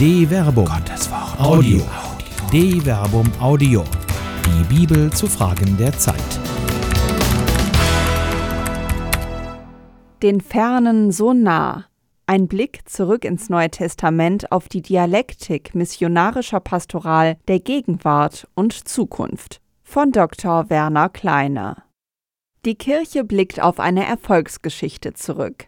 De Verbum. Gottes Wort. Audio. De Verbum Audio. Die Bibel zu Fragen der Zeit. Den Fernen so nah. Ein Blick zurück ins Neue Testament auf die Dialektik missionarischer Pastoral der Gegenwart und Zukunft von Dr. Werner Kleine. Die Kirche blickt auf eine Erfolgsgeschichte zurück.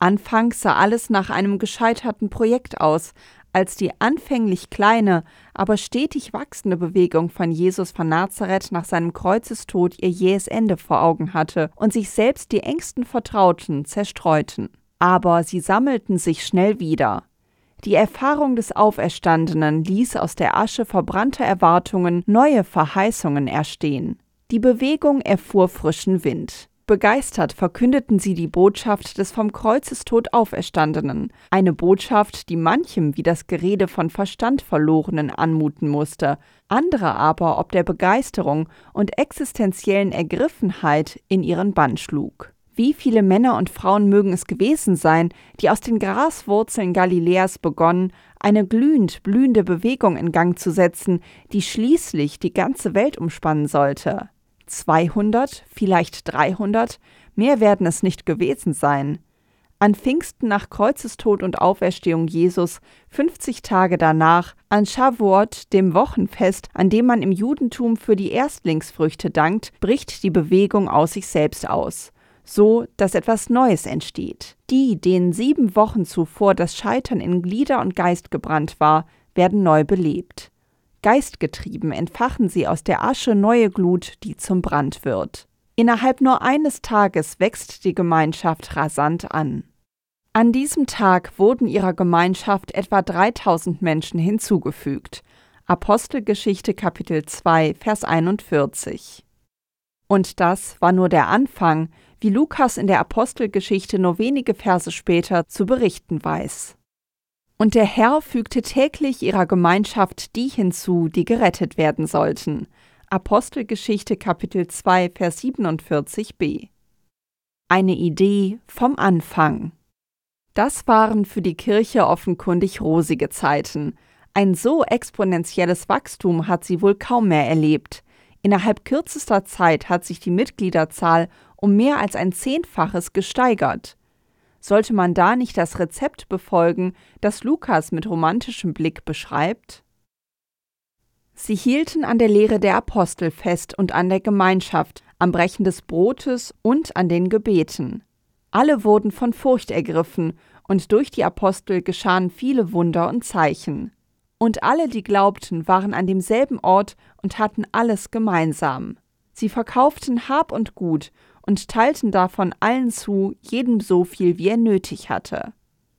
Anfangs sah alles nach einem gescheiterten Projekt aus, als die anfänglich kleine, aber stetig wachsende Bewegung von Jesus von Nazareth nach seinem Kreuzestod ihr jähes Ende vor Augen hatte und sich selbst die engsten Vertrauten zerstreuten. Aber sie sammelten sich schnell wieder. Die Erfahrung des Auferstandenen ließ aus der Asche verbrannter Erwartungen neue Verheißungen erstehen. Die Bewegung erfuhr frischen Wind. Begeistert verkündeten sie die Botschaft des vom Kreuzestod Auferstandenen, eine Botschaft, die manchem wie das Gerede von Verstand verlorenen anmuten musste, andere aber ob der Begeisterung und existenziellen Ergriffenheit in ihren Bann schlug. Wie viele Männer und Frauen mögen es gewesen sein, die aus den Graswurzeln Galiläas begonnen, eine glühend blühende Bewegung in Gang zu setzen, die schließlich die ganze Welt umspannen sollte. 200, vielleicht 300, mehr werden es nicht gewesen sein. An Pfingsten nach Kreuzestod und Auferstehung Jesus, 50 Tage danach, an Shavuot, dem Wochenfest, an dem man im Judentum für die Erstlingsfrüchte dankt, bricht die Bewegung aus sich selbst aus, so dass etwas Neues entsteht. Die, denen sieben Wochen zuvor das Scheitern in Glieder und Geist gebrannt war, werden neu belebt. Geistgetrieben entfachen sie aus der Asche neue Glut, die zum Brand wird. Innerhalb nur eines Tages wächst die Gemeinschaft rasant an. An diesem Tag wurden ihrer Gemeinschaft etwa 3000 Menschen hinzugefügt. Apostelgeschichte Kapitel 2 Vers 41. Und das war nur der Anfang, wie Lukas in der Apostelgeschichte nur wenige Verse später zu berichten weiß. Und der Herr fügte täglich ihrer Gemeinschaft die hinzu, die gerettet werden sollten. Apostelgeschichte Kapitel 2 Vers 47b. Eine Idee vom Anfang. Das waren für die Kirche offenkundig rosige Zeiten. Ein so exponentielles Wachstum hat sie wohl kaum mehr erlebt. Innerhalb kürzester Zeit hat sich die Mitgliederzahl um mehr als ein Zehnfaches gesteigert. Sollte man da nicht das Rezept befolgen, das Lukas mit romantischem Blick beschreibt? Sie hielten an der Lehre der Apostel fest und an der Gemeinschaft, am Brechen des Brotes und an den Gebeten. Alle wurden von Furcht ergriffen, und durch die Apostel geschahen viele Wunder und Zeichen. Und alle, die glaubten, waren an demselben Ort und hatten alles gemeinsam. Sie verkauften Hab und Gut und teilten davon allen zu, jedem so viel, wie er nötig hatte.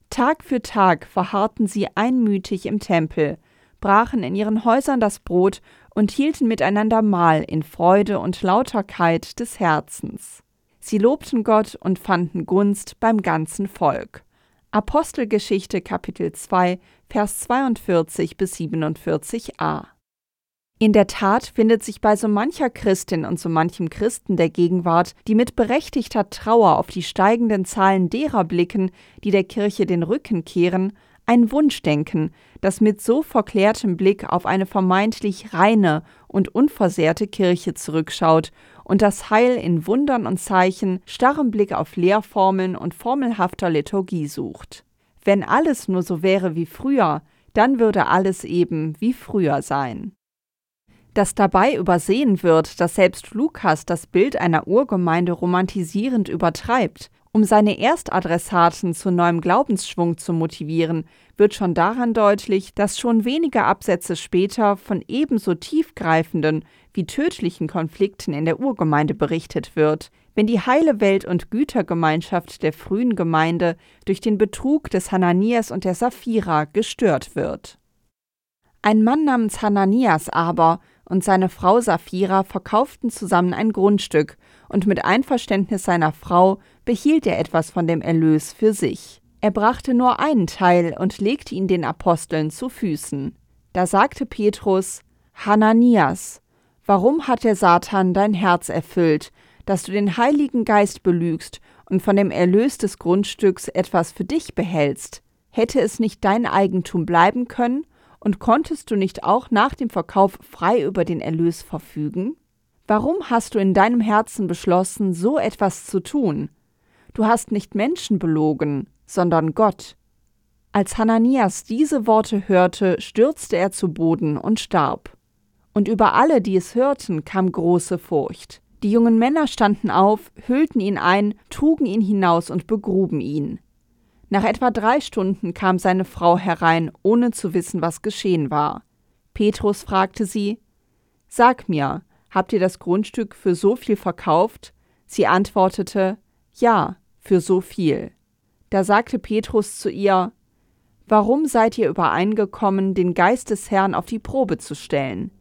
Tag für Tag verharrten sie einmütig im Tempel, brachen in ihren Häusern das Brot und hielten miteinander Mahl in Freude und Lauterkeit des Herzens. Sie lobten Gott und fanden Gunst beim ganzen Volk. Apostelgeschichte Kapitel 2 Vers 42 bis 47a in der Tat findet sich bei so mancher Christin und so manchem Christen der Gegenwart, die mit berechtigter Trauer auf die steigenden Zahlen derer blicken, die der Kirche den Rücken kehren, ein Wunschdenken, das mit so verklärtem Blick auf eine vermeintlich reine und unversehrte Kirche zurückschaut und das Heil in Wundern und Zeichen, starrem Blick auf Lehrformeln und formelhafter Liturgie sucht. Wenn alles nur so wäre wie früher, dann würde alles eben wie früher sein dass dabei übersehen wird, dass selbst Lukas das Bild einer Urgemeinde romantisierend übertreibt, um seine Erstadressaten zu neuem Glaubensschwung zu motivieren, wird schon daran deutlich, dass schon wenige Absätze später von ebenso tiefgreifenden wie tödlichen Konflikten in der Urgemeinde berichtet wird, wenn die heile Welt und Gütergemeinschaft der frühen Gemeinde durch den Betrug des Hananias und der Sapphira gestört wird. Ein Mann namens Hananias aber und seine Frau Sapphira verkauften zusammen ein Grundstück, und mit Einverständnis seiner Frau behielt er etwas von dem Erlös für sich. Er brachte nur einen Teil und legte ihn den Aposteln zu Füßen. Da sagte Petrus, Hananias, warum hat der Satan dein Herz erfüllt, dass du den Heiligen Geist belügst und von dem Erlös des Grundstücks etwas für dich behältst? Hätte es nicht dein Eigentum bleiben können und konntest du nicht auch nach dem Verkauf frei über den Erlös verfügen? Warum hast du in deinem Herzen beschlossen, so etwas zu tun? Du hast nicht Menschen belogen, sondern Gott. Als Hananias diese Worte hörte, stürzte er zu Boden und starb. Und über alle, die es hörten, kam große Furcht. Die jungen Männer standen auf, hüllten ihn ein, trugen ihn hinaus und begruben ihn. Nach etwa drei Stunden kam seine Frau herein, ohne zu wissen, was geschehen war. Petrus fragte sie Sag mir, habt ihr das Grundstück für so viel verkauft? Sie antwortete Ja, für so viel. Da sagte Petrus zu ihr Warum seid ihr übereingekommen, den Geist des Herrn auf die Probe zu stellen?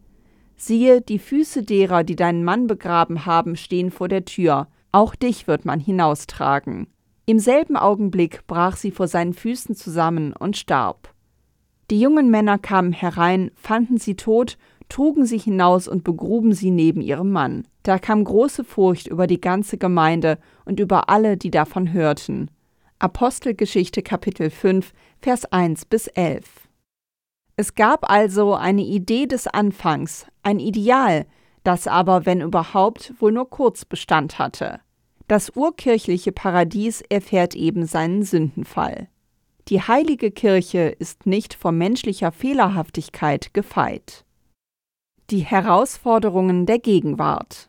Siehe, die Füße derer, die deinen Mann begraben haben, stehen vor der Tür, auch dich wird man hinaustragen. Im selben Augenblick brach sie vor seinen Füßen zusammen und starb. Die jungen Männer kamen herein, fanden sie tot, trugen sie hinaus und begruben sie neben ihrem Mann. Da kam große Furcht über die ganze Gemeinde und über alle, die davon hörten. Apostelgeschichte Kapitel 5, Vers 1 bis 11. Es gab also eine Idee des Anfangs, ein Ideal, das aber, wenn überhaupt, wohl nur kurz Bestand hatte. Das urkirchliche Paradies erfährt eben seinen Sündenfall. Die heilige Kirche ist nicht vor menschlicher Fehlerhaftigkeit gefeit. Die Herausforderungen der Gegenwart.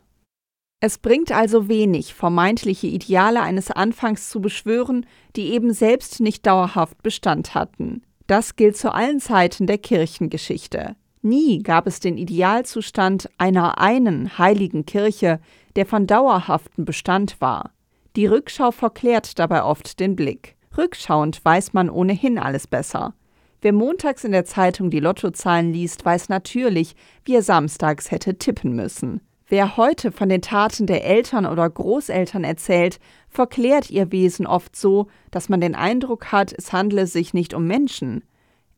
Es bringt also wenig, vermeintliche Ideale eines Anfangs zu beschwören, die eben selbst nicht dauerhaft Bestand hatten. Das gilt zu allen Zeiten der Kirchengeschichte. Nie gab es den Idealzustand einer einen heiligen Kirche, der von dauerhaftem Bestand war. Die Rückschau verklärt dabei oft den Blick. Rückschauend weiß man ohnehin alles besser. Wer montags in der Zeitung die Lottozahlen liest, weiß natürlich, wie er samstags hätte tippen müssen. Wer heute von den Taten der Eltern oder Großeltern erzählt, verklärt ihr Wesen oft so, dass man den Eindruck hat, es handle sich nicht um Menschen.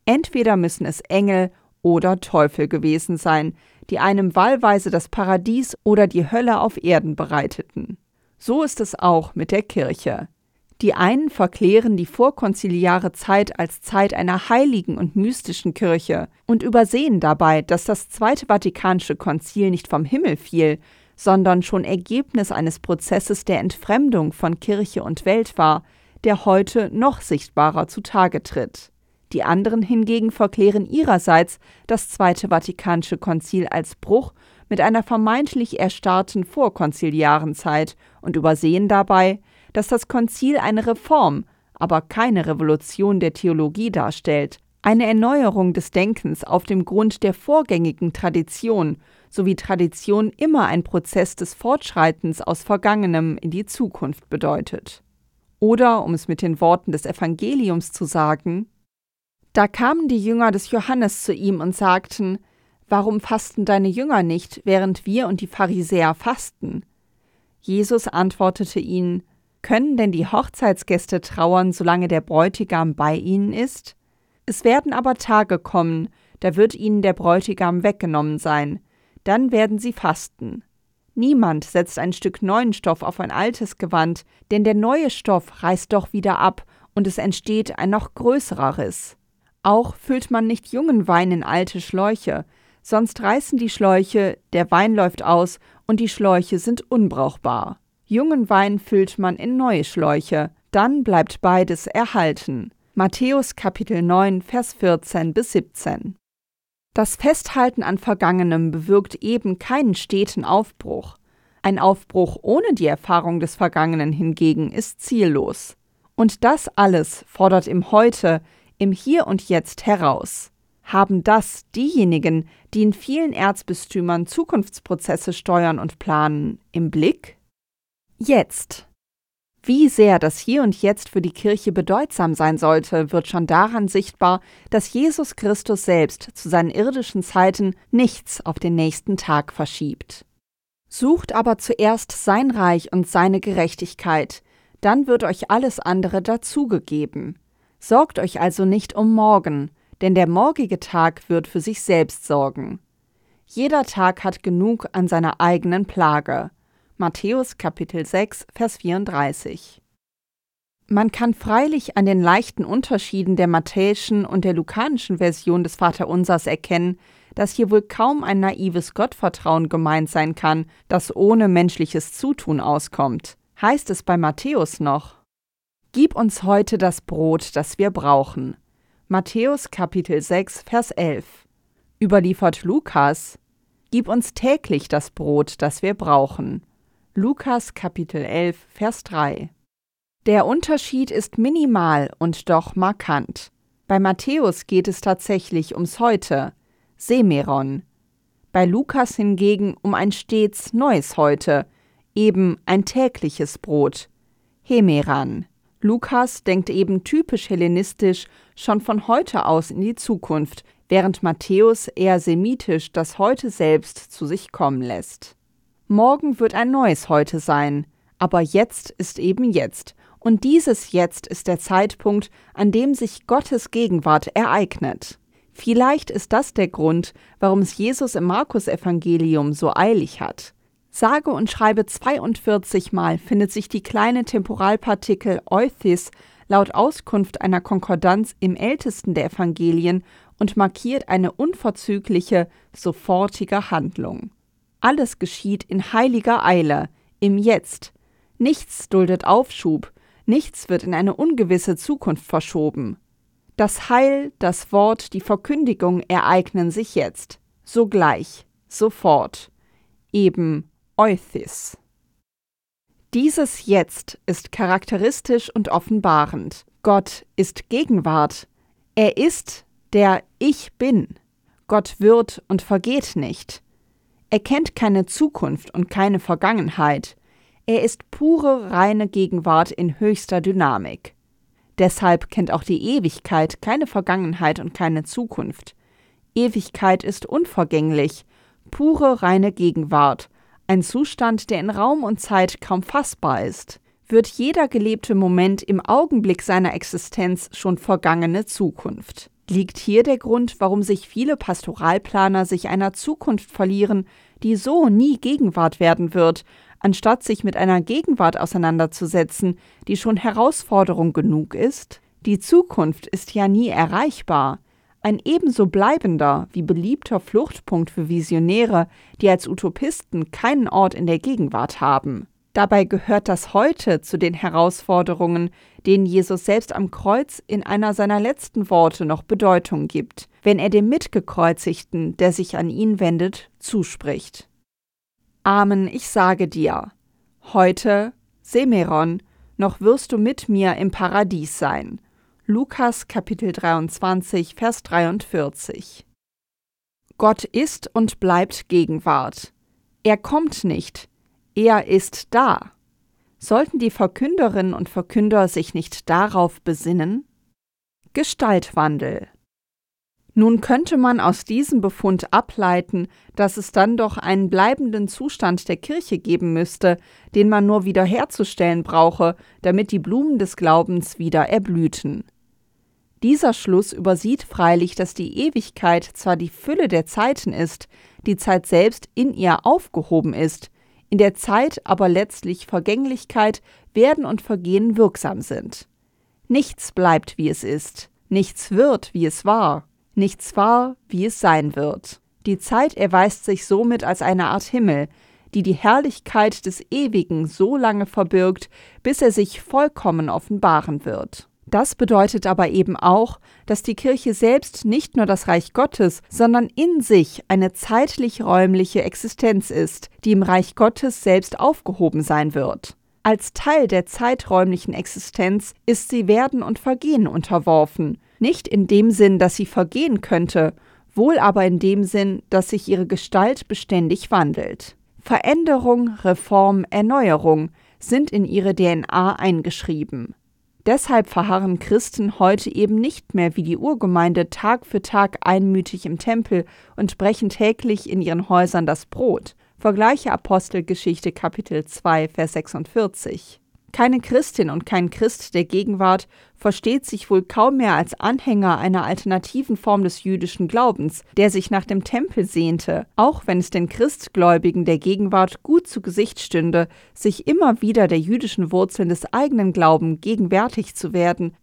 Entweder müssen es Engel oder Teufel gewesen sein, die einem wahlweise das Paradies oder die Hölle auf Erden bereiteten. So ist es auch mit der Kirche. Die einen verklären die vorkonziliare Zeit als Zeit einer heiligen und mystischen Kirche und übersehen dabei, dass das Zweite Vatikanische Konzil nicht vom Himmel fiel, sondern schon Ergebnis eines Prozesses der Entfremdung von Kirche und Welt war, der heute noch sichtbarer zutage tritt. Die anderen hingegen verklären ihrerseits das Zweite Vatikanische Konzil als Bruch mit einer vermeintlich erstarrten vorkonziliaren Zeit und übersehen dabei, dass das Konzil eine Reform, aber keine Revolution der Theologie darstellt, eine Erneuerung des Denkens auf dem Grund der vorgängigen Tradition, sowie Tradition immer ein Prozess des Fortschreitens aus Vergangenem in die Zukunft bedeutet. Oder, um es mit den Worten des Evangeliums zu sagen, da kamen die Jünger des Johannes zu ihm und sagten, Warum fasten deine Jünger nicht, während wir und die Pharisäer fasten? Jesus antwortete ihnen, können denn die Hochzeitsgäste trauern, solange der Bräutigam bei ihnen ist? Es werden aber Tage kommen, da wird ihnen der Bräutigam weggenommen sein, dann werden sie fasten. Niemand setzt ein Stück neuen Stoff auf ein altes Gewand, denn der neue Stoff reißt doch wieder ab, und es entsteht ein noch größerer Riss. Auch füllt man nicht jungen Wein in alte Schläuche, sonst reißen die Schläuche, der Wein läuft aus und die Schläuche sind unbrauchbar. Jungen Wein füllt man in neue Schläuche, dann bleibt beides erhalten. Matthäus Kapitel 9, Vers 14 bis 17. Das Festhalten an Vergangenem bewirkt eben keinen steten Aufbruch. Ein Aufbruch ohne die Erfahrung des Vergangenen hingegen ist ziellos. Und das alles fordert im Heute, im Hier und Jetzt heraus. Haben das diejenigen, die in vielen Erzbistümern Zukunftsprozesse steuern und planen, im Blick? Jetzt. Wie sehr das Hier und Jetzt für die Kirche bedeutsam sein sollte, wird schon daran sichtbar, dass Jesus Christus selbst zu seinen irdischen Zeiten nichts auf den nächsten Tag verschiebt. Sucht aber zuerst sein Reich und seine Gerechtigkeit, dann wird euch alles andere dazugegeben. Sorgt euch also nicht um morgen, denn der morgige Tag wird für sich selbst sorgen. Jeder Tag hat genug an seiner eigenen Plage. Matthäus Kapitel 6, Vers 34. Man kann freilich an den leichten Unterschieden der matthäischen und der lukanischen Version des Vaterunsers erkennen, dass hier wohl kaum ein naives Gottvertrauen gemeint sein kann, das ohne menschliches Zutun auskommt. Heißt es bei Matthäus noch: Gib uns heute das Brot, das wir brauchen. Matthäus Kapitel 6, Vers 11. Überliefert Lukas: Gib uns täglich das Brot, das wir brauchen. Lukas Kapitel 11, Vers 3. Der Unterschied ist minimal und doch markant. Bei Matthäus geht es tatsächlich ums Heute, Semeron. Bei Lukas hingegen um ein stets neues Heute, eben ein tägliches Brot, Hemeran. Lukas denkt eben typisch hellenistisch schon von heute aus in die Zukunft, während Matthäus eher semitisch das Heute selbst zu sich kommen lässt. Morgen wird ein neues Heute sein, aber jetzt ist eben jetzt, und dieses Jetzt ist der Zeitpunkt, an dem sich Gottes Gegenwart ereignet. Vielleicht ist das der Grund, warum es Jesus im Markus-Evangelium so eilig hat. Sage und schreibe 42 Mal findet sich die kleine Temporalpartikel euthis laut Auskunft einer Konkordanz im ältesten der Evangelien und markiert eine unverzügliche, sofortige Handlung. Alles geschieht in heiliger Eile, im Jetzt. Nichts duldet Aufschub, Nichts wird in eine ungewisse Zukunft verschoben. Das Heil, das Wort, die Verkündigung ereignen sich jetzt, sogleich, sofort, eben Euthis. Dieses Jetzt ist charakteristisch und offenbarend. Gott ist Gegenwart. Er ist der Ich bin. Gott wird und vergeht nicht. Er kennt keine Zukunft und keine Vergangenheit. Er ist pure, reine Gegenwart in höchster Dynamik. Deshalb kennt auch die Ewigkeit keine Vergangenheit und keine Zukunft. Ewigkeit ist unvergänglich, pure, reine Gegenwart, ein Zustand, der in Raum und Zeit kaum fassbar ist. Wird jeder gelebte Moment im Augenblick seiner Existenz schon vergangene Zukunft. Liegt hier der Grund, warum sich viele Pastoralplaner sich einer Zukunft verlieren, die so nie Gegenwart werden wird, anstatt sich mit einer Gegenwart auseinanderzusetzen, die schon Herausforderung genug ist? Die Zukunft ist ja nie erreichbar. Ein ebenso bleibender wie beliebter Fluchtpunkt für Visionäre, die als Utopisten keinen Ort in der Gegenwart haben. Dabei gehört das heute zu den Herausforderungen, denen Jesus selbst am Kreuz in einer seiner letzten Worte noch Bedeutung gibt, wenn er dem Mitgekreuzigten, der sich an ihn wendet, zuspricht. Amen, ich sage dir, heute, Semeron, noch wirst du mit mir im Paradies sein. Lukas Kapitel 23, Vers 43. Gott ist und bleibt Gegenwart. Er kommt nicht, er ist da. Sollten die Verkünderinnen und Verkünder sich nicht darauf besinnen? Gestaltwandel. Nun könnte man aus diesem Befund ableiten, dass es dann doch einen bleibenden Zustand der Kirche geben müsste, den man nur wiederherzustellen brauche, damit die Blumen des Glaubens wieder erblühten. Dieser Schluss übersieht freilich, dass die Ewigkeit zwar die Fülle der Zeiten ist, die Zeit selbst in ihr aufgehoben ist, in der Zeit aber letztlich Vergänglichkeit, Werden und Vergehen wirksam sind. Nichts bleibt, wie es ist, nichts wird, wie es war nichts war, wie es sein wird. Die Zeit erweist sich somit als eine Art Himmel, die die Herrlichkeit des Ewigen so lange verbirgt, bis er sich vollkommen offenbaren wird. Das bedeutet aber eben auch, dass die Kirche selbst nicht nur das Reich Gottes, sondern in sich eine zeitlich-räumliche Existenz ist, die im Reich Gottes selbst aufgehoben sein wird. Als Teil der zeiträumlichen Existenz ist sie Werden und Vergehen unterworfen, nicht in dem Sinn, dass sie vergehen könnte, wohl aber in dem Sinn, dass sich ihre Gestalt beständig wandelt. Veränderung, Reform, Erneuerung sind in ihre DNA eingeschrieben. Deshalb verharren Christen heute eben nicht mehr wie die Urgemeinde Tag für Tag einmütig im Tempel und brechen täglich in ihren Häusern das Brot. Vergleiche Apostelgeschichte Kapitel 2, Vers 46. Keine Christin und kein Christ der Gegenwart versteht sich wohl kaum mehr als Anhänger einer alternativen Form des jüdischen Glaubens, der sich nach dem Tempel sehnte, auch wenn es den Christgläubigen der Gegenwart gut zu Gesicht stünde, sich immer wieder der jüdischen Wurzeln des eigenen Glaubens gegenwärtig zu werden.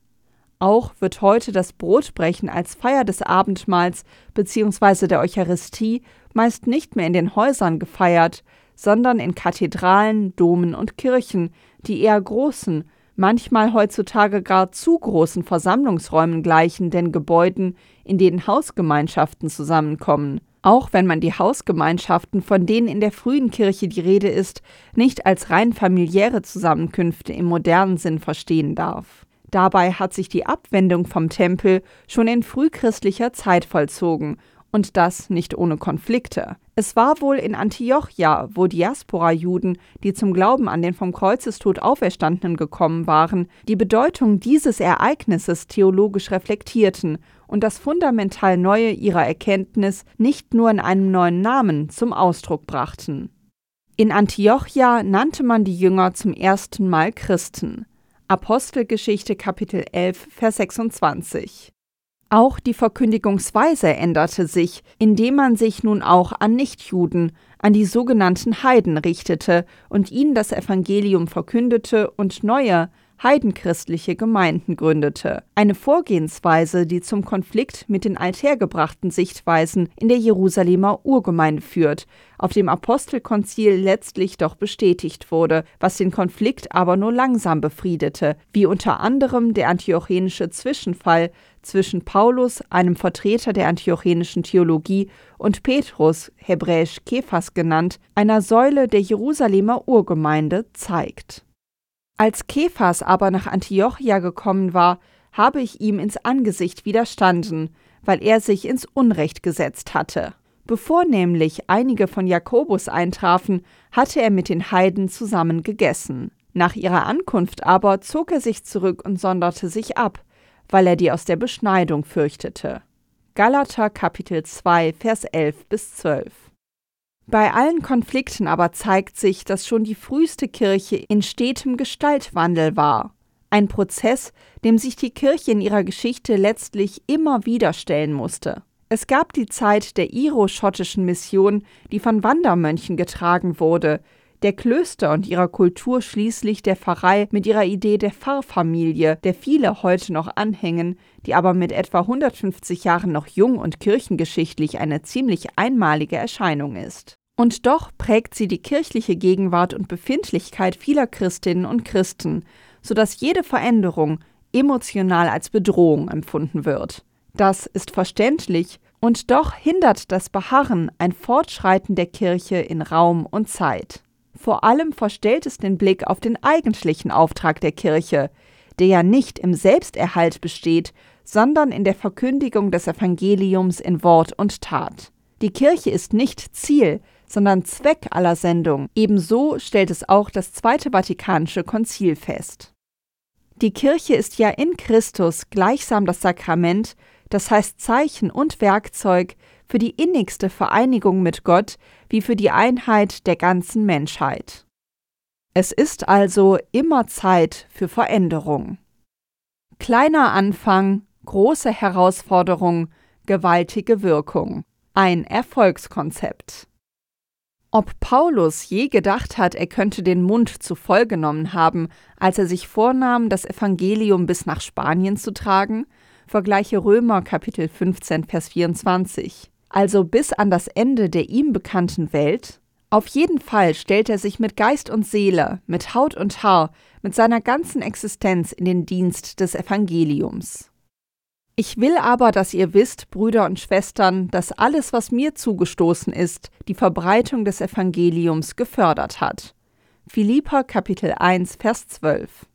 Auch wird heute das Brotbrechen als Feier des Abendmahls bzw. der Eucharistie meist nicht mehr in den Häusern gefeiert, sondern in Kathedralen, Domen und Kirchen, die eher großen, manchmal heutzutage gar zu großen Versammlungsräumen gleichenden Gebäuden, in denen Hausgemeinschaften zusammenkommen. Auch wenn man die Hausgemeinschaften, von denen in der frühen Kirche die Rede ist, nicht als rein familiäre Zusammenkünfte im modernen Sinn verstehen darf. Dabei hat sich die Abwendung vom Tempel schon in frühchristlicher Zeit vollzogen und das nicht ohne Konflikte. Es war wohl in Antiochia, wo Diaspora-Juden, die zum Glauben an den vom Kreuzestod Auferstandenen gekommen waren, die Bedeutung dieses Ereignisses theologisch reflektierten und das fundamental Neue ihrer Erkenntnis nicht nur in einem neuen Namen zum Ausdruck brachten. In Antiochia nannte man die Jünger zum ersten Mal Christen. Apostelgeschichte Kapitel 11, Vers 26. Auch die Verkündigungsweise änderte sich, indem man sich nun auch an Nichtjuden, an die sogenannten Heiden richtete und ihnen das Evangelium verkündete und neue, heidenchristliche Gemeinden gründete. Eine Vorgehensweise, die zum Konflikt mit den althergebrachten Sichtweisen in der Jerusalemer Urgemeinde führt, auf dem Apostelkonzil letztlich doch bestätigt wurde, was den Konflikt aber nur langsam befriedete, wie unter anderem der antiochenische Zwischenfall zwischen Paulus, einem Vertreter der antiochenischen Theologie, und Petrus, hebräisch Kephas genannt, einer Säule der Jerusalemer Urgemeinde, zeigt. Als Kephas aber nach Antiochia gekommen war, habe ich ihm ins Angesicht widerstanden, weil er sich ins Unrecht gesetzt hatte. Bevor nämlich einige von Jakobus eintrafen, hatte er mit den Heiden zusammen gegessen. Nach ihrer Ankunft aber zog er sich zurück und sonderte sich ab, weil er die aus der Beschneidung fürchtete. Galater Kapitel 2 Vers 11 bis 12 bei allen Konflikten aber zeigt sich, dass schon die früheste Kirche in stetem Gestaltwandel war. Ein Prozess, dem sich die Kirche in ihrer Geschichte letztlich immer wieder stellen musste. Es gab die Zeit der iro-schottischen Mission, die von Wandermönchen getragen wurde, der Klöster und ihrer Kultur schließlich der Pfarrei mit ihrer Idee der Pfarrfamilie, der viele heute noch anhängen, die aber mit etwa 150 Jahren noch jung und kirchengeschichtlich eine ziemlich einmalige Erscheinung ist. Und doch prägt sie die kirchliche Gegenwart und Befindlichkeit vieler Christinnen und Christen, sodass jede Veränderung emotional als Bedrohung empfunden wird. Das ist verständlich, und doch hindert das Beharren ein Fortschreiten der Kirche in Raum und Zeit. Vor allem verstellt es den Blick auf den eigentlichen Auftrag der Kirche, der ja nicht im Selbsterhalt besteht, sondern in der Verkündigung des Evangeliums in Wort und Tat. Die Kirche ist nicht Ziel, sondern Zweck aller Sendung. Ebenso stellt es auch das Zweite Vatikanische Konzil fest. Die Kirche ist ja in Christus gleichsam das Sakrament, das heißt Zeichen und Werkzeug für die innigste Vereinigung mit Gott wie für die Einheit der ganzen Menschheit. Es ist also immer Zeit für Veränderung. Kleiner Anfang, große Herausforderung, gewaltige Wirkung. Ein Erfolgskonzept. Ob Paulus je gedacht hat, er könnte den Mund zu voll genommen haben, als er sich vornahm, das Evangelium bis nach Spanien zu tragen, vergleiche Römer Kapitel 15 Vers 24. Also bis an das Ende der ihm bekannten Welt? Auf jeden Fall stellt er sich mit Geist und Seele, mit Haut und Haar, mit seiner ganzen Existenz in den Dienst des Evangeliums. Ich will aber, dass ihr wisst, Brüder und Schwestern, dass alles, was mir zugestoßen ist, die Verbreitung des Evangeliums gefördert hat. Philippa Kapitel 1 Vers 12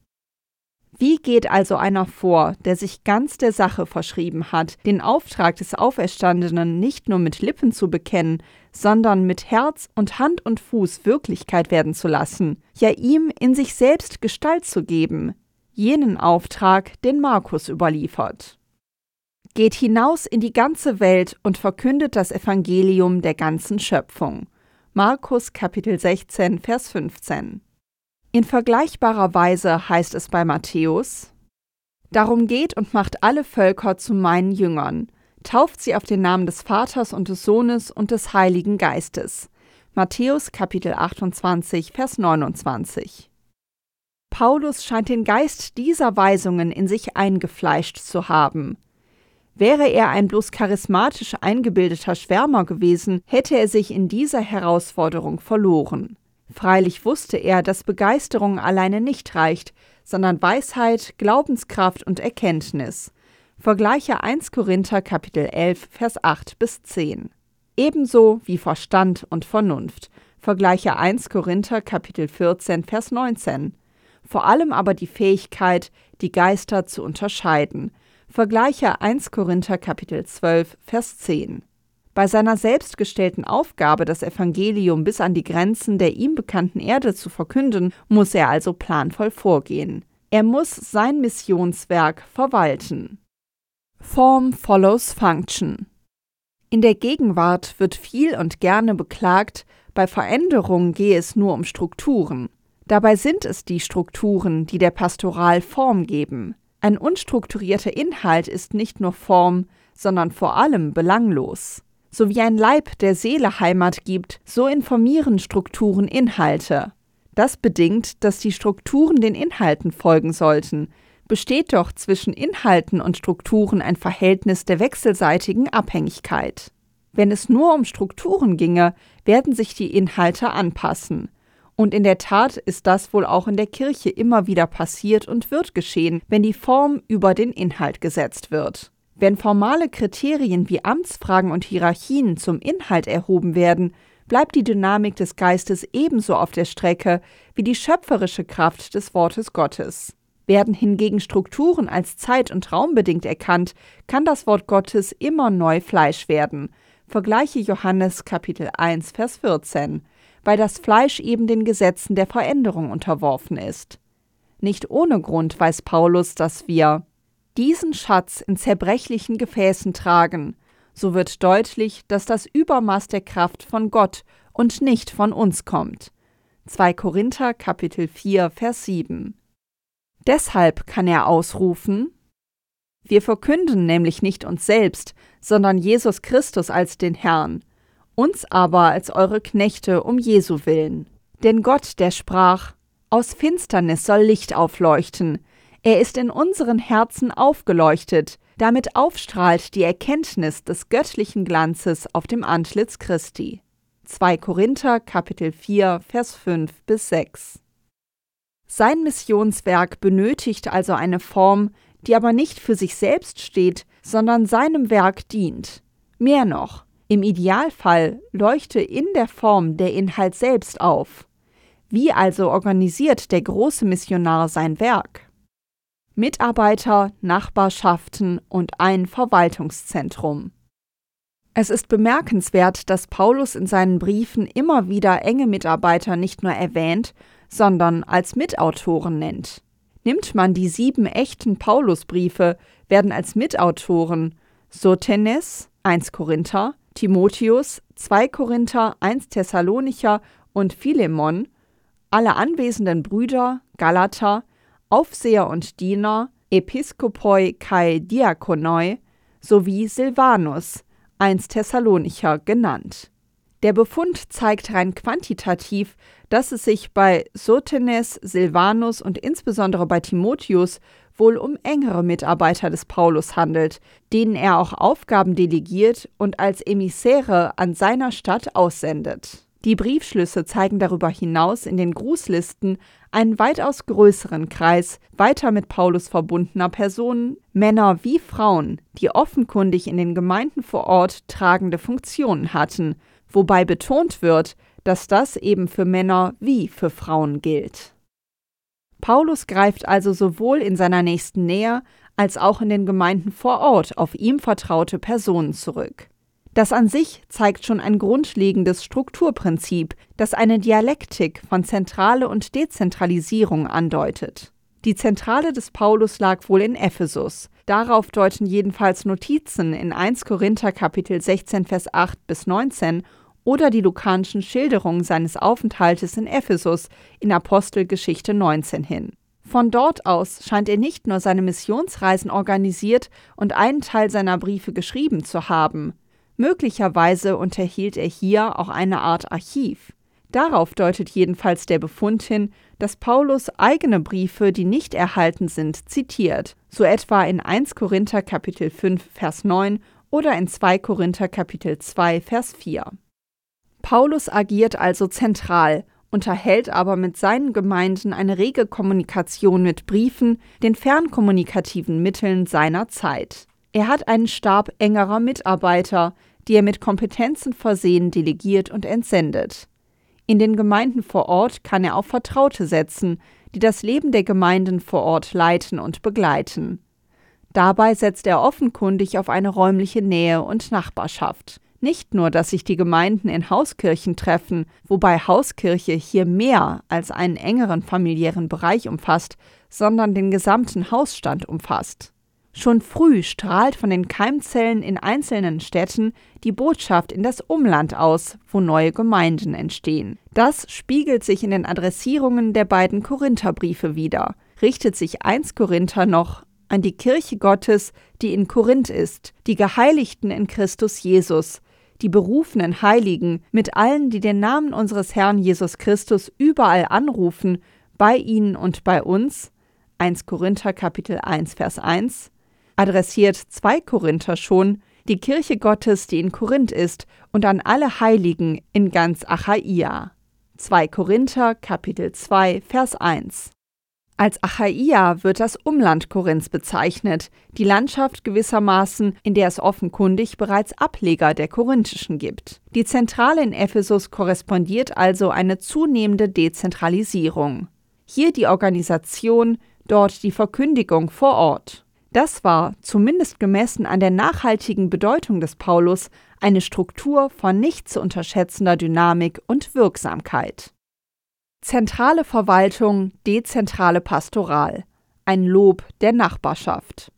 Wie geht also einer vor, der sich ganz der Sache verschrieben hat, den Auftrag des Auferstandenen nicht nur mit Lippen zu bekennen, sondern mit Herz und Hand und Fuß Wirklichkeit werden zu lassen, ja ihm in sich selbst Gestalt zu geben, jenen Auftrag, den Markus überliefert. Geht hinaus in die ganze Welt und verkündet das Evangelium der ganzen Schöpfung. Markus Kapitel 16, Vers 15. In vergleichbarer Weise heißt es bei Matthäus, Darum geht und macht alle Völker zu meinen Jüngern, tauft sie auf den Namen des Vaters und des Sohnes und des Heiligen Geistes. Matthäus Kapitel 28, Vers 29. Paulus scheint den Geist dieser Weisungen in sich eingefleischt zu haben. Wäre er ein bloß charismatisch eingebildeter Schwärmer gewesen, hätte er sich in dieser Herausforderung verloren. Freilich wusste er, dass Begeisterung alleine nicht reicht, sondern Weisheit, Glaubenskraft und Erkenntnis. Vergleiche 1 Korinther Kapitel 11 Vers 8 bis 10. Ebenso wie Verstand und Vernunft. Vergleiche 1 Korinther Kapitel 14 Vers 19. Vor allem aber die Fähigkeit, die Geister zu unterscheiden. Vergleiche 1 Korinther Kapitel 12 Vers 10. Bei seiner selbstgestellten Aufgabe, das Evangelium bis an die Grenzen der ihm bekannten Erde zu verkünden, muss er also planvoll vorgehen. Er muss sein Missionswerk verwalten. Form follows Function. In der Gegenwart wird viel und gerne beklagt, bei Veränderungen gehe es nur um Strukturen. Dabei sind es die Strukturen, die der Pastoral Form geben. Ein unstrukturierter Inhalt ist nicht nur Form, sondern vor allem belanglos. So wie ein Leib der Seele Heimat gibt, so informieren Strukturen Inhalte. Das bedingt, dass die Strukturen den Inhalten folgen sollten, besteht doch zwischen Inhalten und Strukturen ein Verhältnis der wechselseitigen Abhängigkeit. Wenn es nur um Strukturen ginge, werden sich die Inhalte anpassen. Und in der Tat ist das wohl auch in der Kirche immer wieder passiert und wird geschehen, wenn die Form über den Inhalt gesetzt wird. Wenn formale Kriterien wie Amtsfragen und Hierarchien zum Inhalt erhoben werden, bleibt die Dynamik des Geistes ebenso auf der Strecke wie die schöpferische Kraft des Wortes Gottes. Werden hingegen Strukturen als zeit- und raumbedingt erkannt, kann das Wort Gottes immer neu Fleisch werden. Vergleiche Johannes Kapitel 1 Vers 14, weil das Fleisch eben den Gesetzen der Veränderung unterworfen ist. Nicht ohne Grund weiß Paulus, dass wir diesen Schatz in zerbrechlichen Gefäßen tragen, so wird deutlich, dass das Übermaß der Kraft von Gott und nicht von uns kommt. 2 Korinther Kapitel 4 Vers 7 Deshalb kann er ausrufen, wir verkünden nämlich nicht uns selbst, sondern Jesus Christus als den Herrn, uns aber als eure Knechte um Jesu willen. Denn Gott, der sprach, aus Finsternis soll Licht aufleuchten, er ist in unseren Herzen aufgeleuchtet, damit aufstrahlt die Erkenntnis des göttlichen Glanzes auf dem Antlitz Christi. 2 Korinther Kapitel 4 Vers 5 bis 6 sein Missionswerk benötigt also eine Form, die aber nicht für sich selbst steht, sondern seinem Werk dient. Mehr noch, im Idealfall leuchte in der Form der Inhalt selbst auf. Wie also organisiert der große Missionar sein Werk? Mitarbeiter, Nachbarschaften und ein Verwaltungszentrum. Es ist bemerkenswert, dass Paulus in seinen Briefen immer wieder enge Mitarbeiter nicht nur erwähnt, sondern als Mitautoren nennt. Nimmt man die sieben echten Paulusbriefe, werden als Mitautoren Sotenes 1 Korinther, Timotheus 2 Korinther, 1 Thessalonicher und Philemon, alle anwesenden Brüder, Galater, Aufseher und Diener, Episkopoi kai Diakonoi sowie Silvanus, 1 Thessalonicher genannt. Der Befund zeigt rein quantitativ, dass es sich bei Sotenes, Silvanus und insbesondere bei Timotheus wohl um engere Mitarbeiter des Paulus handelt, denen er auch Aufgaben delegiert und als Emissäre an seiner Stadt aussendet. Die Briefschlüsse zeigen darüber hinaus in den Grußlisten einen weitaus größeren Kreis weiter mit Paulus verbundener Personen, Männer wie Frauen, die offenkundig in den Gemeinden vor Ort tragende Funktionen hatten wobei betont wird, dass das eben für Männer wie für Frauen gilt. Paulus greift also sowohl in seiner nächsten Nähe als auch in den Gemeinden vor Ort auf ihm vertraute Personen zurück. Das an sich zeigt schon ein grundlegendes Strukturprinzip, das eine Dialektik von Zentrale und Dezentralisierung andeutet. Die Zentrale des Paulus lag wohl in Ephesus. Darauf deuten jedenfalls Notizen in 1 Korinther Kapitel 16 Vers 8 bis 19 oder die lukanischen Schilderungen seines Aufenthaltes in Ephesus in Apostelgeschichte 19 hin. Von dort aus scheint er nicht nur seine Missionsreisen organisiert und einen Teil seiner Briefe geschrieben zu haben. Möglicherweise unterhielt er hier auch eine Art Archiv. Darauf deutet jedenfalls der Befund hin, dass Paulus eigene Briefe, die nicht erhalten sind, zitiert, so etwa in 1 Korinther Kapitel 5 Vers 9 oder in 2 Korinther Kapitel 2 Vers 4. Paulus agiert also zentral, unterhält aber mit seinen Gemeinden eine rege Kommunikation mit Briefen, den fernkommunikativen Mitteln seiner Zeit. Er hat einen Stab engerer Mitarbeiter, die er mit Kompetenzen versehen delegiert und entsendet. In den Gemeinden vor Ort kann er auf Vertraute setzen, die das Leben der Gemeinden vor Ort leiten und begleiten. Dabei setzt er offenkundig auf eine räumliche Nähe und Nachbarschaft. Nicht nur, dass sich die Gemeinden in Hauskirchen treffen, wobei Hauskirche hier mehr als einen engeren familiären Bereich umfasst, sondern den gesamten Hausstand umfasst. Schon früh strahlt von den Keimzellen in einzelnen Städten die Botschaft in das Umland aus, wo neue Gemeinden entstehen. Das spiegelt sich in den Adressierungen der beiden Korintherbriefe wider. Richtet sich 1 Korinther noch an die Kirche Gottes, die in Korinth ist, die Geheiligten in Christus Jesus, die berufenen Heiligen, mit allen, die den Namen unseres Herrn Jesus Christus überall anrufen, bei ihnen und bei uns, 1 Korinther Kapitel 1 Vers 1, adressiert 2 Korinther schon die Kirche Gottes, die in Korinth ist, und an alle Heiligen in ganz Achaia. 2 Korinther Kapitel 2 Vers 1 als Achaia wird das Umland Korinths bezeichnet, die Landschaft gewissermaßen, in der es offenkundig bereits Ableger der korinthischen gibt. Die Zentrale in Ephesus korrespondiert also eine zunehmende Dezentralisierung. Hier die Organisation, dort die Verkündigung vor Ort. Das war, zumindest gemessen an der nachhaltigen Bedeutung des Paulus, eine Struktur von nicht zu unterschätzender Dynamik und Wirksamkeit. Zentrale Verwaltung, dezentrale Pastoral. Ein Lob der Nachbarschaft.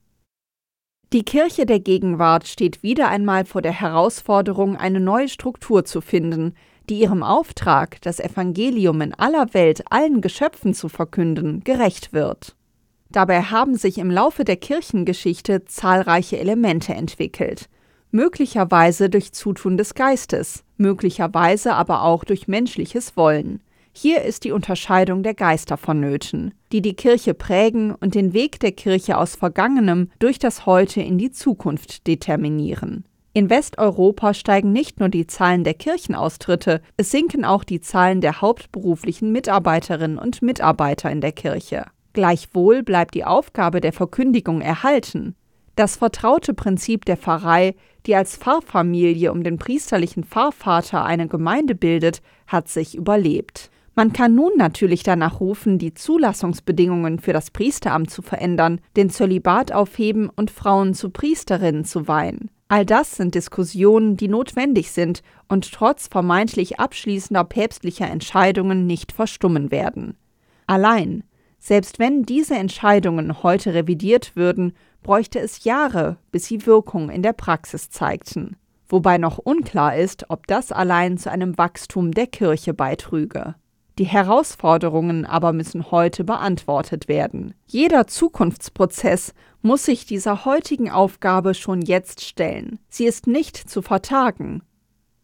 Die Kirche der Gegenwart steht wieder einmal vor der Herausforderung, eine neue Struktur zu finden, die ihrem Auftrag, das Evangelium in aller Welt allen Geschöpfen zu verkünden, gerecht wird. Dabei haben sich im Laufe der Kirchengeschichte zahlreiche Elemente entwickelt, möglicherweise durch Zutun des Geistes, möglicherweise aber auch durch menschliches Wollen. Hier ist die Unterscheidung der Geister vonnöten, die die Kirche prägen und den Weg der Kirche aus Vergangenem durch das Heute in die Zukunft determinieren. In Westeuropa steigen nicht nur die Zahlen der Kirchenaustritte, es sinken auch die Zahlen der hauptberuflichen Mitarbeiterinnen und Mitarbeiter in der Kirche. Gleichwohl bleibt die Aufgabe der Verkündigung erhalten. Das vertraute Prinzip der Pfarrei, die als Pfarrfamilie um den priesterlichen Pfarrvater eine Gemeinde bildet, hat sich überlebt. Man kann nun natürlich danach rufen, die Zulassungsbedingungen für das Priesteramt zu verändern, den Zölibat aufheben und Frauen zu Priesterinnen zu weihen. All das sind Diskussionen, die notwendig sind und trotz vermeintlich abschließender päpstlicher Entscheidungen nicht verstummen werden. Allein selbst wenn diese Entscheidungen heute revidiert würden, bräuchte es Jahre, bis sie Wirkung in der Praxis zeigten, wobei noch unklar ist, ob das allein zu einem Wachstum der Kirche beitrüge. Die Herausforderungen aber müssen heute beantwortet werden. Jeder Zukunftsprozess muss sich dieser heutigen Aufgabe schon jetzt stellen. Sie ist nicht zu vertagen.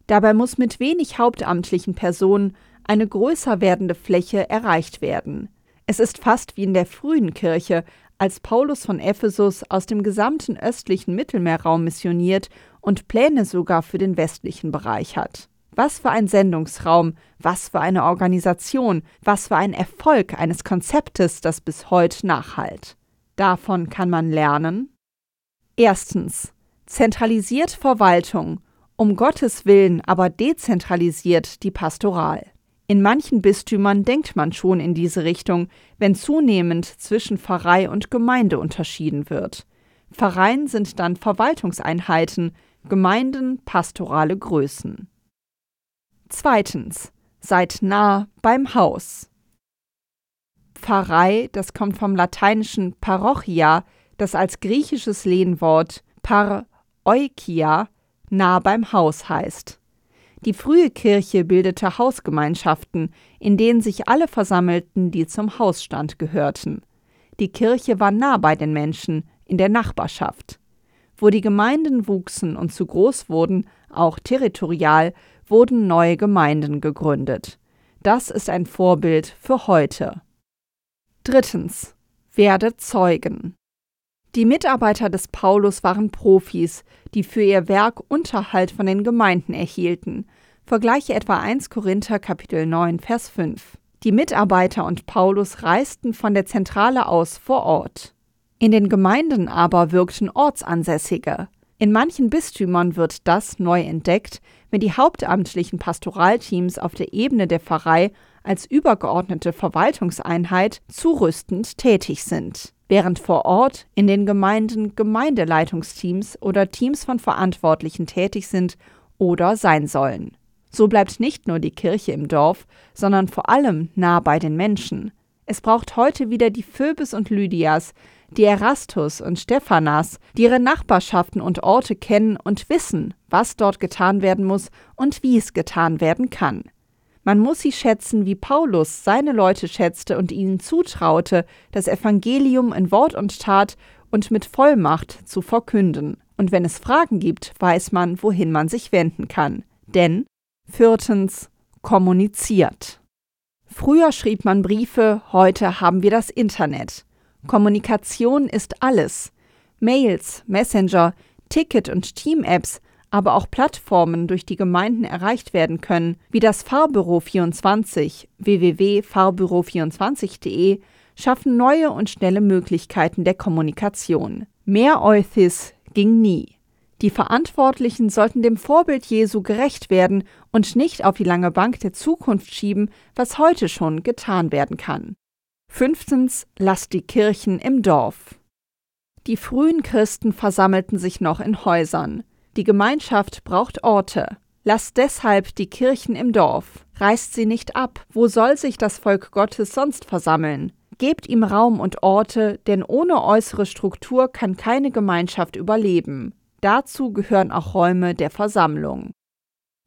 Dabei muss mit wenig hauptamtlichen Personen eine größer werdende Fläche erreicht werden. Es ist fast wie in der frühen Kirche, als Paulus von Ephesus aus dem gesamten östlichen Mittelmeerraum missioniert und Pläne sogar für den westlichen Bereich hat. Was für ein Sendungsraum, was für eine Organisation, was für ein Erfolg eines Konzeptes, das bis heute nachhalt. Davon kann man lernen. Erstens. Zentralisiert Verwaltung, um Gottes Willen aber dezentralisiert die Pastoral. In manchen Bistümern denkt man schon in diese Richtung, wenn zunehmend zwischen Pfarrei und Gemeinde unterschieden wird. Pfarreien sind dann Verwaltungseinheiten, Gemeinden pastorale Größen. Zweitens. Seid nah beim Haus. Pfarrei, das kommt vom lateinischen Parochia, das als griechisches Lehnwort par oikia nah beim Haus heißt. Die frühe Kirche bildete Hausgemeinschaften, in denen sich alle versammelten, die zum Hausstand gehörten. Die Kirche war nah bei den Menschen, in der Nachbarschaft. Wo die Gemeinden wuchsen und zu groß wurden, auch territorial, wurden neue Gemeinden gegründet. Das ist ein Vorbild für heute. Drittens. Werde Zeugen. Die Mitarbeiter des Paulus waren Profis, die für ihr Werk Unterhalt von den Gemeinden erhielten. Vergleiche etwa 1 Korinther Kapitel 9 Vers 5. Die Mitarbeiter und Paulus reisten von der Zentrale aus vor Ort. In den Gemeinden aber wirkten Ortsansässige. In manchen Bistümern wird das neu entdeckt, wenn die hauptamtlichen Pastoralteams auf der Ebene der Pfarrei als übergeordnete Verwaltungseinheit zurüstend tätig sind während vor Ort in den Gemeinden Gemeindeleitungsteams oder Teams von Verantwortlichen tätig sind oder sein sollen. So bleibt nicht nur die Kirche im Dorf, sondern vor allem nah bei den Menschen. Es braucht heute wieder die Phoebes und Lydias, die Erastus und Stephanas, die ihre Nachbarschaften und Orte kennen und wissen, was dort getan werden muss und wie es getan werden kann. Man muss sie schätzen, wie Paulus seine Leute schätzte und ihnen zutraute, das Evangelium in Wort und Tat und mit Vollmacht zu verkünden. Und wenn es Fragen gibt, weiß man, wohin man sich wenden kann. Denn, viertens, kommuniziert. Früher schrieb man Briefe, heute haben wir das Internet. Kommunikation ist alles. Mails, Messenger, Ticket- und Team-Apps aber auch Plattformen durch die Gemeinden erreicht werden können, wie das Fahrbüro 24 www.fahrbüro24.de, schaffen neue und schnelle Möglichkeiten der Kommunikation. Mehr Euthys ging nie. Die Verantwortlichen sollten dem Vorbild Jesu gerecht werden und nicht auf die lange Bank der Zukunft schieben, was heute schon getan werden kann. Fünftens, lasst die Kirchen im Dorf. Die frühen Christen versammelten sich noch in Häusern. Die Gemeinschaft braucht Orte. Lasst deshalb die Kirchen im Dorf. Reißt sie nicht ab. Wo soll sich das Volk Gottes sonst versammeln? Gebt ihm Raum und Orte, denn ohne äußere Struktur kann keine Gemeinschaft überleben. Dazu gehören auch Räume der Versammlung.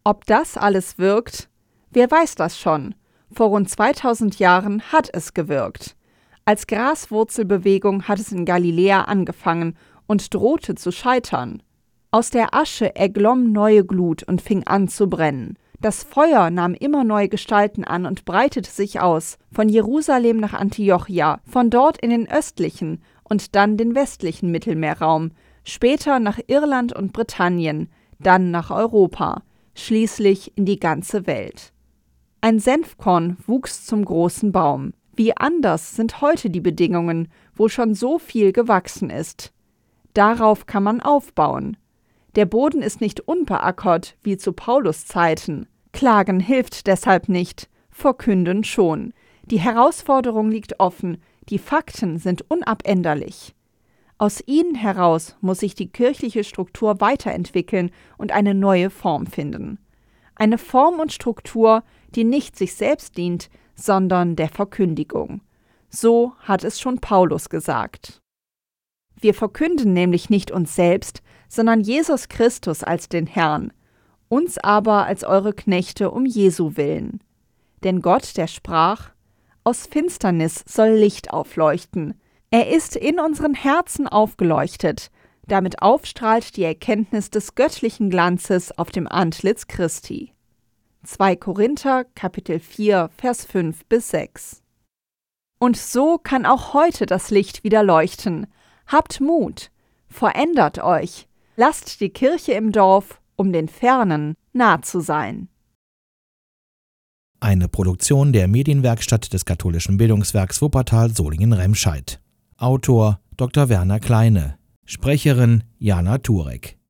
Ob das alles wirkt? Wer weiß das schon? Vor rund 2000 Jahren hat es gewirkt. Als Graswurzelbewegung hat es in Galiläa angefangen und drohte zu scheitern. Aus der Asche erglomm neue Glut und fing an zu brennen. Das Feuer nahm immer neue Gestalten an und breitete sich aus, von Jerusalem nach Antiochia, von dort in den östlichen und dann den westlichen Mittelmeerraum, später nach Irland und Britannien, dann nach Europa, schließlich in die ganze Welt. Ein Senfkorn wuchs zum großen Baum. Wie anders sind heute die Bedingungen, wo schon so viel gewachsen ist. Darauf kann man aufbauen. Der Boden ist nicht unbeackert wie zu Paulus Zeiten. Klagen hilft deshalb nicht, verkünden schon. Die Herausforderung liegt offen, die Fakten sind unabänderlich. Aus ihnen heraus muss sich die kirchliche Struktur weiterentwickeln und eine neue Form finden. Eine Form und Struktur, die nicht sich selbst dient, sondern der Verkündigung. So hat es schon Paulus gesagt. Wir verkünden nämlich nicht uns selbst, sondern Jesus Christus als den Herrn, uns aber als eure Knechte um Jesu willen. Denn Gott, der sprach, aus Finsternis soll Licht aufleuchten. Er ist in unseren Herzen aufgeleuchtet, damit aufstrahlt die Erkenntnis des göttlichen Glanzes auf dem Antlitz Christi. 2 Korinther Kapitel 4 Vers 5 bis 6 Und so kann auch heute das Licht wieder leuchten. Habt Mut, verändert euch, Lasst die Kirche im Dorf, um den Fernen nah zu sein. Eine Produktion der Medienwerkstatt des katholischen Bildungswerks Wuppertal Solingen-Remscheid. Autor Dr. Werner Kleine. Sprecherin Jana Turek.